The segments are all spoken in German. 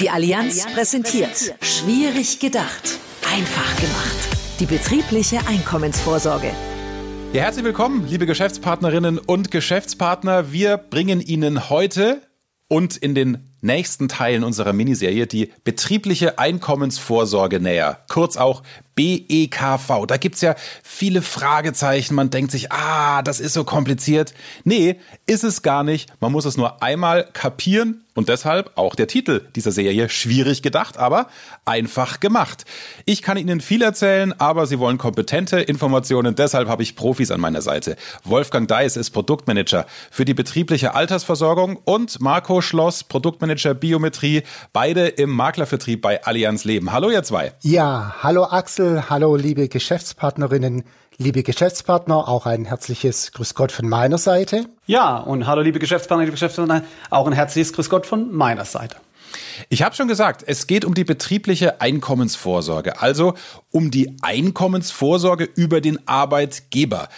Die Allianz präsentiert Schwierig gedacht, einfach gemacht. Die betriebliche Einkommensvorsorge. Ja, herzlich willkommen, liebe Geschäftspartnerinnen und Geschäftspartner. Wir bringen Ihnen heute und in den nächsten Teilen unserer Miniserie die betriebliche Einkommensvorsorge näher, kurz auch BEKV. Da gibt's ja viele Fragezeichen. Man denkt sich, ah, das ist so kompliziert. Nee, ist es gar nicht. Man muss es nur einmal kapieren und deshalb auch der Titel dieser Serie schwierig gedacht, aber einfach gemacht. Ich kann Ihnen viel erzählen, aber Sie wollen kompetente Informationen. Deshalb habe ich Profis an meiner Seite. Wolfgang Deis ist Produktmanager für die betriebliche Altersversorgung und Marco Schloss, Produktmanager Biometrie, beide im Maklervertrieb bei Allianz Leben. Hallo ihr zwei. Ja, hallo Axel hallo liebe Geschäftspartnerinnen, liebe Geschäftspartner, auch ein herzliches Grüß Gott von meiner Seite. Ja, und hallo liebe Geschäftspartner, liebe Geschäftspartner, auch ein herzliches Grüß Gott von meiner Seite. Ich habe schon gesagt, es geht um die betriebliche Einkommensvorsorge, also um die Einkommensvorsorge über den Arbeitgeber.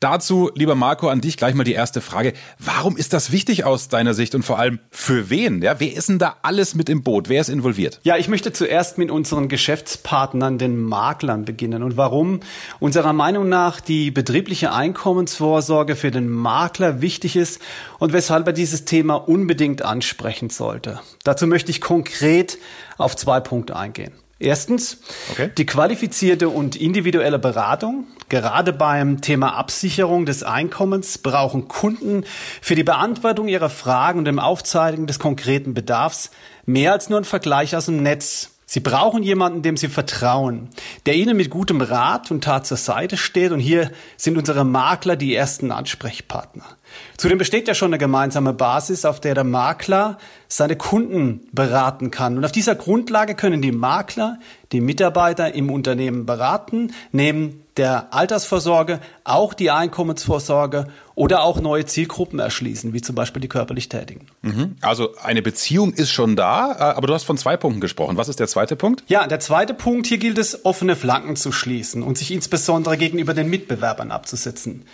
Dazu, lieber Marco, an dich gleich mal die erste Frage. Warum ist das wichtig aus deiner Sicht und vor allem für wen? Ja, wer ist denn da alles mit im Boot? Wer ist involviert? Ja, ich möchte zuerst mit unseren Geschäftspartnern, den Maklern, beginnen. Und warum unserer Meinung nach die betriebliche Einkommensvorsorge für den Makler wichtig ist und weshalb er dieses Thema unbedingt ansprechen sollte. Dazu möchte ich konkret auf zwei Punkte eingehen. Erstens, okay. die qualifizierte und individuelle Beratung. Gerade beim Thema Absicherung des Einkommens brauchen Kunden für die Beantwortung ihrer Fragen und dem Aufzeigen des konkreten Bedarfs mehr als nur einen Vergleich aus dem Netz. Sie brauchen jemanden, dem Sie vertrauen, der Ihnen mit gutem Rat und Tat zur Seite steht. Und hier sind unsere Makler die ersten Ansprechpartner. Zudem besteht ja schon eine gemeinsame Basis, auf der der Makler seine Kunden beraten kann. Und auf dieser Grundlage können die Makler die Mitarbeiter im Unternehmen beraten, neben der Altersvorsorge auch die Einkommensvorsorge oder auch neue Zielgruppen erschließen, wie zum Beispiel die körperlich Tätigen. Mhm. Also eine Beziehung ist schon da, äh, aber du hast von zwei Punkten gesprochen. Was ist der zweite Punkt? Ja, der zweite Punkt, hier gilt es, offene Flanken zu schließen und sich insbesondere gegenüber den Mitbewerbern abzusetzen.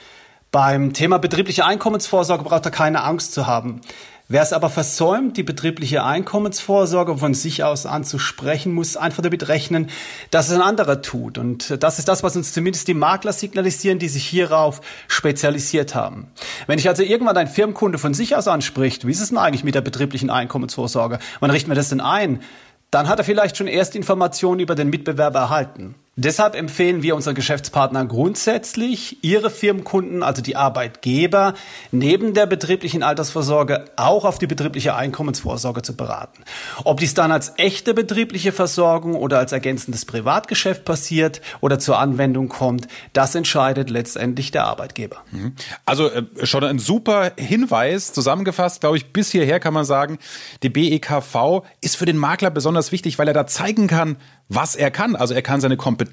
Beim Thema betriebliche Einkommensvorsorge braucht er keine Angst zu haben. Wer es aber versäumt, die betriebliche Einkommensvorsorge von sich aus anzusprechen, muss einfach damit rechnen, dass es ein anderer tut. Und das ist das, was uns zumindest die Makler signalisieren, die sich hierauf spezialisiert haben. Wenn ich also irgendwann ein Firmenkunde von sich aus anspricht, wie ist es denn eigentlich mit der betrieblichen Einkommensvorsorge? Wann richten wir das denn ein? Dann hat er vielleicht schon erst Informationen über den Mitbewerber erhalten. Deshalb empfehlen wir unseren Geschäftspartnern grundsätzlich, ihre Firmenkunden, also die Arbeitgeber, neben der betrieblichen Altersvorsorge auch auf die betriebliche Einkommensvorsorge zu beraten. Ob dies dann als echte betriebliche Versorgung oder als ergänzendes Privatgeschäft passiert oder zur Anwendung kommt, das entscheidet letztendlich der Arbeitgeber. Mhm. Also äh, schon ein super Hinweis. Zusammengefasst, glaube ich, bis hierher kann man sagen, die BEKV ist für den Makler besonders wichtig, weil er da zeigen kann, was er kann. Also er kann seine Kompetenz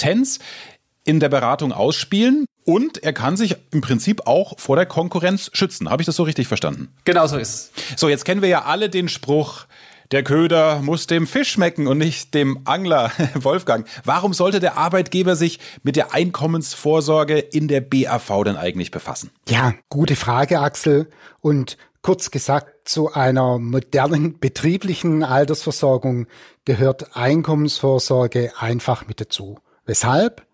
in der Beratung ausspielen und er kann sich im Prinzip auch vor der Konkurrenz schützen. Habe ich das so richtig verstanden? Genau so ist es. So, jetzt kennen wir ja alle den Spruch, der Köder muss dem Fisch schmecken und nicht dem Angler, Wolfgang. Warum sollte der Arbeitgeber sich mit der Einkommensvorsorge in der BAV denn eigentlich befassen? Ja, gute Frage, Axel. Und kurz gesagt, zu einer modernen betrieblichen Altersversorgung gehört Einkommensvorsorge einfach mit dazu. Weshalb?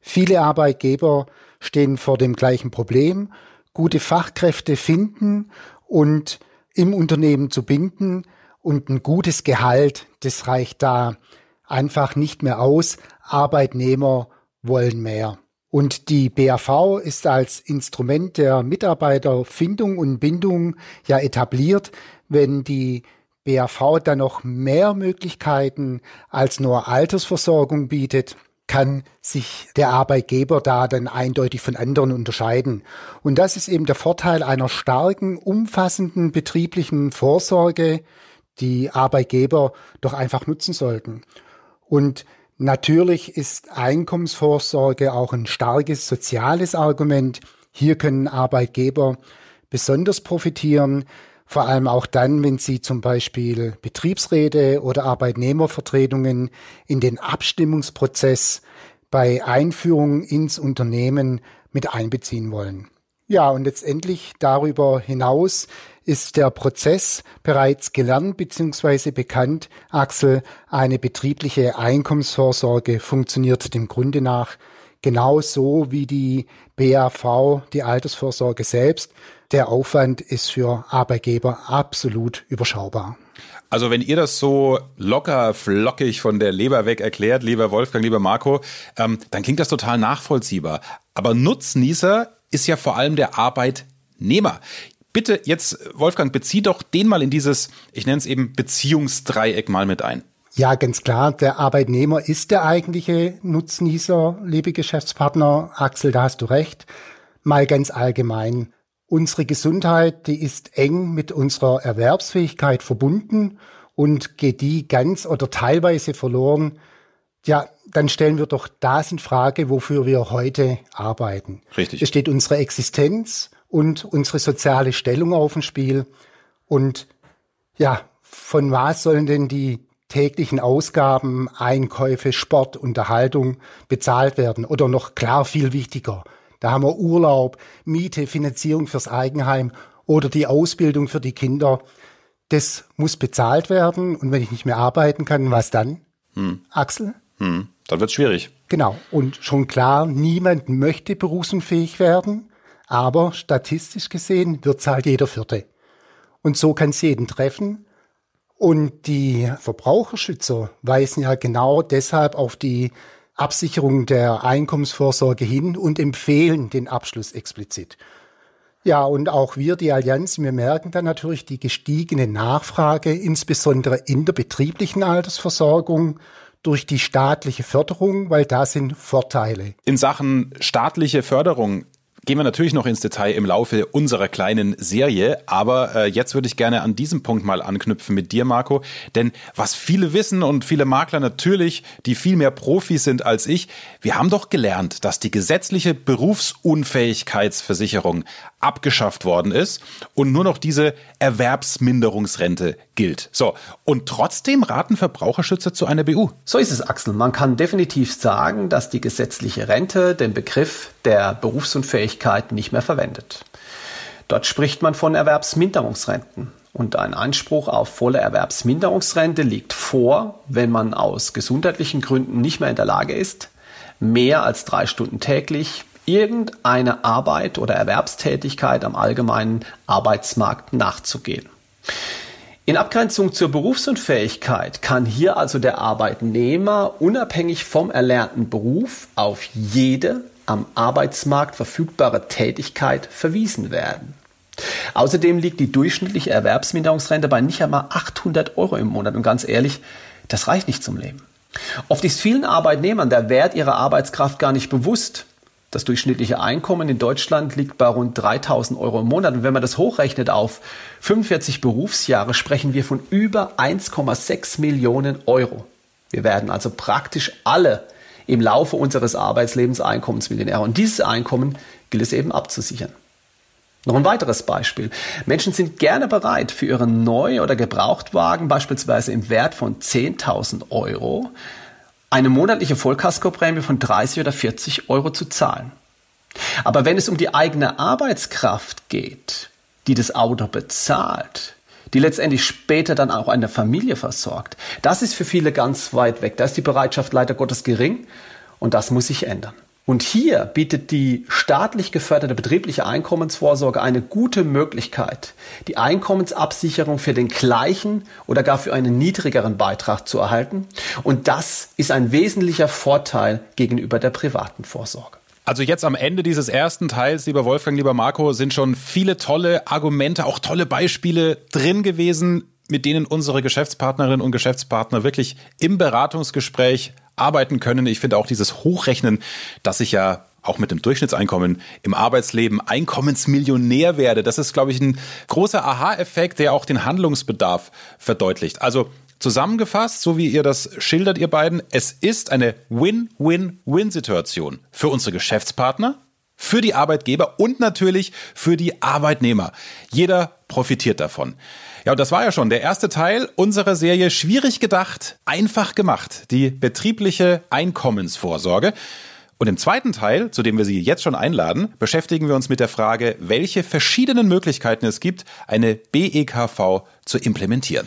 Viele Arbeitgeber stehen vor dem gleichen Problem, gute Fachkräfte finden und im Unternehmen zu binden und ein gutes Gehalt, das reicht da einfach nicht mehr aus. Arbeitnehmer wollen mehr. Und die BAV ist als Instrument der Mitarbeiterfindung und Bindung ja etabliert. Wenn die BAV dann noch mehr Möglichkeiten als nur Altersversorgung bietet, kann sich der Arbeitgeber da dann eindeutig von anderen unterscheiden. Und das ist eben der Vorteil einer starken, umfassenden betrieblichen Vorsorge, die Arbeitgeber doch einfach nutzen sollten. Und Natürlich ist Einkommensvorsorge auch ein starkes soziales Argument. Hier können Arbeitgeber besonders profitieren, vor allem auch dann, wenn sie zum Beispiel Betriebsräte oder Arbeitnehmervertretungen in den Abstimmungsprozess bei Einführung ins Unternehmen mit einbeziehen wollen. Ja, und letztendlich darüber hinaus ist der Prozess bereits gelernt bzw. bekannt. Axel, eine betriebliche Einkommensvorsorge funktioniert dem Grunde nach genauso wie die BAV, die Altersvorsorge selbst. Der Aufwand ist für Arbeitgeber absolut überschaubar. Also wenn ihr das so locker, flockig von der Leber weg erklärt, lieber Wolfgang, lieber Marco, ähm, dann klingt das total nachvollziehbar. Aber Nutznießer ist ja vor allem der Arbeitnehmer. Bitte jetzt, Wolfgang, bezieh doch den mal in dieses, ich nenne es eben Beziehungsdreieck mal mit ein. Ja, ganz klar. Der Arbeitnehmer ist der eigentliche Nutznießer, liebe Geschäftspartner. Axel, da hast du recht. Mal ganz allgemein. Unsere Gesundheit, die ist eng mit unserer Erwerbsfähigkeit verbunden und geht die ganz oder teilweise verloren, ja, dann stellen wir doch das in Frage, wofür wir heute arbeiten. Richtig. Es steht unsere Existenz und unsere soziale Stellung auf dem Spiel. Und ja, von was sollen denn die täglichen Ausgaben, Einkäufe, Sport, Unterhaltung bezahlt werden? Oder noch klar viel wichtiger, da haben wir Urlaub, Miete, Finanzierung fürs Eigenheim oder die Ausbildung für die Kinder. Das muss bezahlt werden. Und wenn ich nicht mehr arbeiten kann, was dann? Hm. Axel? Hm. Dann wird's schwierig. Genau. Und schon klar, niemand möchte berufsunfähig werden. Aber statistisch gesehen wird's halt jeder Vierte. Und so kann's jeden treffen. Und die Verbraucherschützer weisen ja genau deshalb auf die Absicherung der Einkommensvorsorge hin und empfehlen den Abschluss explizit. Ja, und auch wir, die Allianz, wir merken dann natürlich die gestiegene Nachfrage, insbesondere in der betrieblichen Altersversorgung durch die staatliche Förderung, weil da sind Vorteile. In Sachen staatliche Förderung gehen wir natürlich noch ins Detail im Laufe unserer kleinen Serie, aber äh, jetzt würde ich gerne an diesem Punkt mal anknüpfen mit dir, Marco, denn was viele wissen und viele Makler natürlich, die viel mehr Profis sind als ich, wir haben doch gelernt, dass die gesetzliche Berufsunfähigkeitsversicherung abgeschafft worden ist und nur noch diese Erwerbsminderungsrente gilt. So, und trotzdem raten Verbraucherschützer zu einer BU. So ist es, Axel. Man kann definitiv sagen, dass die gesetzliche Rente den Begriff der Berufsunfähigkeit nicht mehr verwendet. Dort spricht man von Erwerbsminderungsrenten. Und ein Anspruch auf volle Erwerbsminderungsrente liegt vor, wenn man aus gesundheitlichen Gründen nicht mehr in der Lage ist, mehr als drei Stunden täglich irgendeine Arbeit oder Erwerbstätigkeit am allgemeinen Arbeitsmarkt nachzugehen. In Abgrenzung zur Berufsunfähigkeit kann hier also der Arbeitnehmer unabhängig vom erlernten Beruf auf jede am Arbeitsmarkt verfügbare Tätigkeit verwiesen werden. Außerdem liegt die durchschnittliche Erwerbsminderungsrente bei nicht einmal 800 Euro im Monat. Und ganz ehrlich, das reicht nicht zum Leben. Oft ist vielen Arbeitnehmern der Wert ihrer Arbeitskraft gar nicht bewusst. Das durchschnittliche Einkommen in Deutschland liegt bei rund 3000 Euro im Monat. Und wenn man das hochrechnet auf 45 Berufsjahre, sprechen wir von über 1,6 Millionen Euro. Wir werden also praktisch alle im Laufe unseres Arbeitslebens Einkommensmillionäre. Und dieses Einkommen gilt es eben abzusichern. Noch ein weiteres Beispiel. Menschen sind gerne bereit, für ihren Neu- oder Gebrauchtwagen beispielsweise im Wert von 10.000 Euro eine monatliche Vollkaskoprämie von 30 oder 40 Euro zu zahlen. Aber wenn es um die eigene Arbeitskraft geht, die das Auto bezahlt, die letztendlich später dann auch eine Familie versorgt, das ist für viele ganz weit weg. Da ist die Bereitschaft leider Gottes gering und das muss sich ändern. Und hier bietet die staatlich geförderte betriebliche Einkommensvorsorge eine gute Möglichkeit, die Einkommensabsicherung für den gleichen oder gar für einen niedrigeren Beitrag zu erhalten. Und das ist ein wesentlicher Vorteil gegenüber der privaten Vorsorge. Also jetzt am Ende dieses ersten Teils, lieber Wolfgang, lieber Marco, sind schon viele tolle Argumente, auch tolle Beispiele drin gewesen, mit denen unsere Geschäftspartnerinnen und Geschäftspartner wirklich im Beratungsgespräch arbeiten können. Ich finde auch dieses Hochrechnen, dass ich ja auch mit dem Durchschnittseinkommen im Arbeitsleben Einkommensmillionär werde. Das ist, glaube ich, ein großer Aha-Effekt, der auch den Handlungsbedarf verdeutlicht. Also zusammengefasst, so wie ihr das schildert, ihr beiden, es ist eine Win-Win-Win-Situation für unsere Geschäftspartner, für die Arbeitgeber und natürlich für die Arbeitnehmer. Jeder profitiert davon. Ja, und das war ja schon der erste Teil unserer Serie Schwierig gedacht, einfach gemacht. Die betriebliche Einkommensvorsorge. Und im zweiten Teil, zu dem wir Sie jetzt schon einladen, beschäftigen wir uns mit der Frage, welche verschiedenen Möglichkeiten es gibt, eine BEKV zu implementieren.